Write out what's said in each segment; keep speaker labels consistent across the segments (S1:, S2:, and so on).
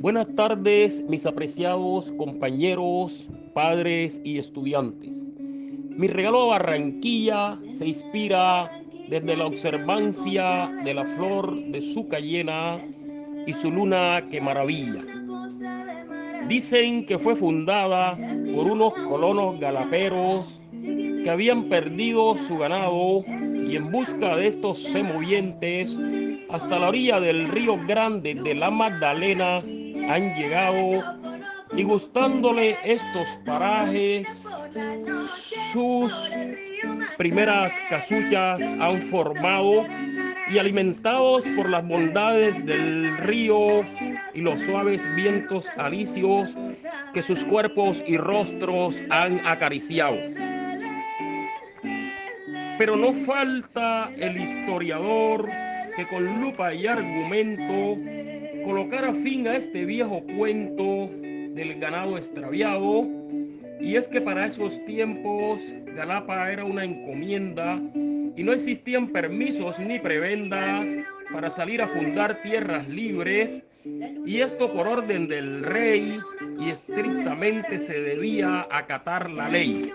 S1: Buenas tardes, mis apreciados compañeros, padres y estudiantes. Mi regalo a Barranquilla se inspira desde la observancia de la flor de su cayena y su luna que maravilla. Dicen que fue fundada por unos colonos galaperos que habían perdido su ganado y en busca de estos semovientes hasta la orilla del río Grande de la Magdalena han llegado y gustándole estos parajes, sus primeras casuchas han formado y alimentados por las bondades del río y los suaves vientos alicios que sus cuerpos y rostros han acariciado. Pero no falta el historiador que con lupa y argumento colocara fin a este viejo cuento del ganado extraviado. Y es que para esos tiempos Galapa era una encomienda y no existían permisos ni prebendas para salir a fundar tierras libres. Y esto por orden del rey y estrictamente se debía acatar la ley.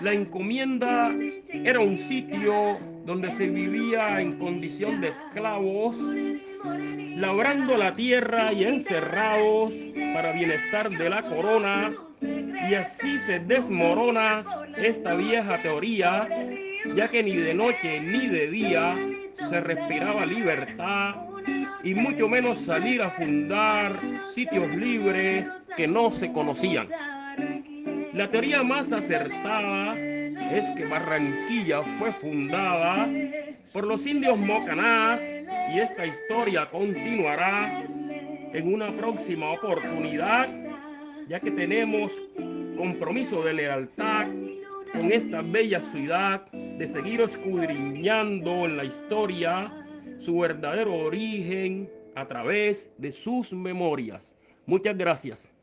S1: La encomienda era un sitio donde se vivía en condición de esclavos, labrando la tierra y encerrados para bienestar de la corona, y así se desmorona esta vieja teoría, ya que ni de noche ni de día se respiraba libertad y mucho menos salir a fundar sitios libres que no se conocían. La teoría más acertada es que Barranquilla fue fundada por los indios mocanás y esta historia continuará en una próxima oportunidad, ya que tenemos compromiso de lealtad con esta bella ciudad, de seguir escudriñando en la historia su verdadero origen a través de sus memorias. Muchas gracias.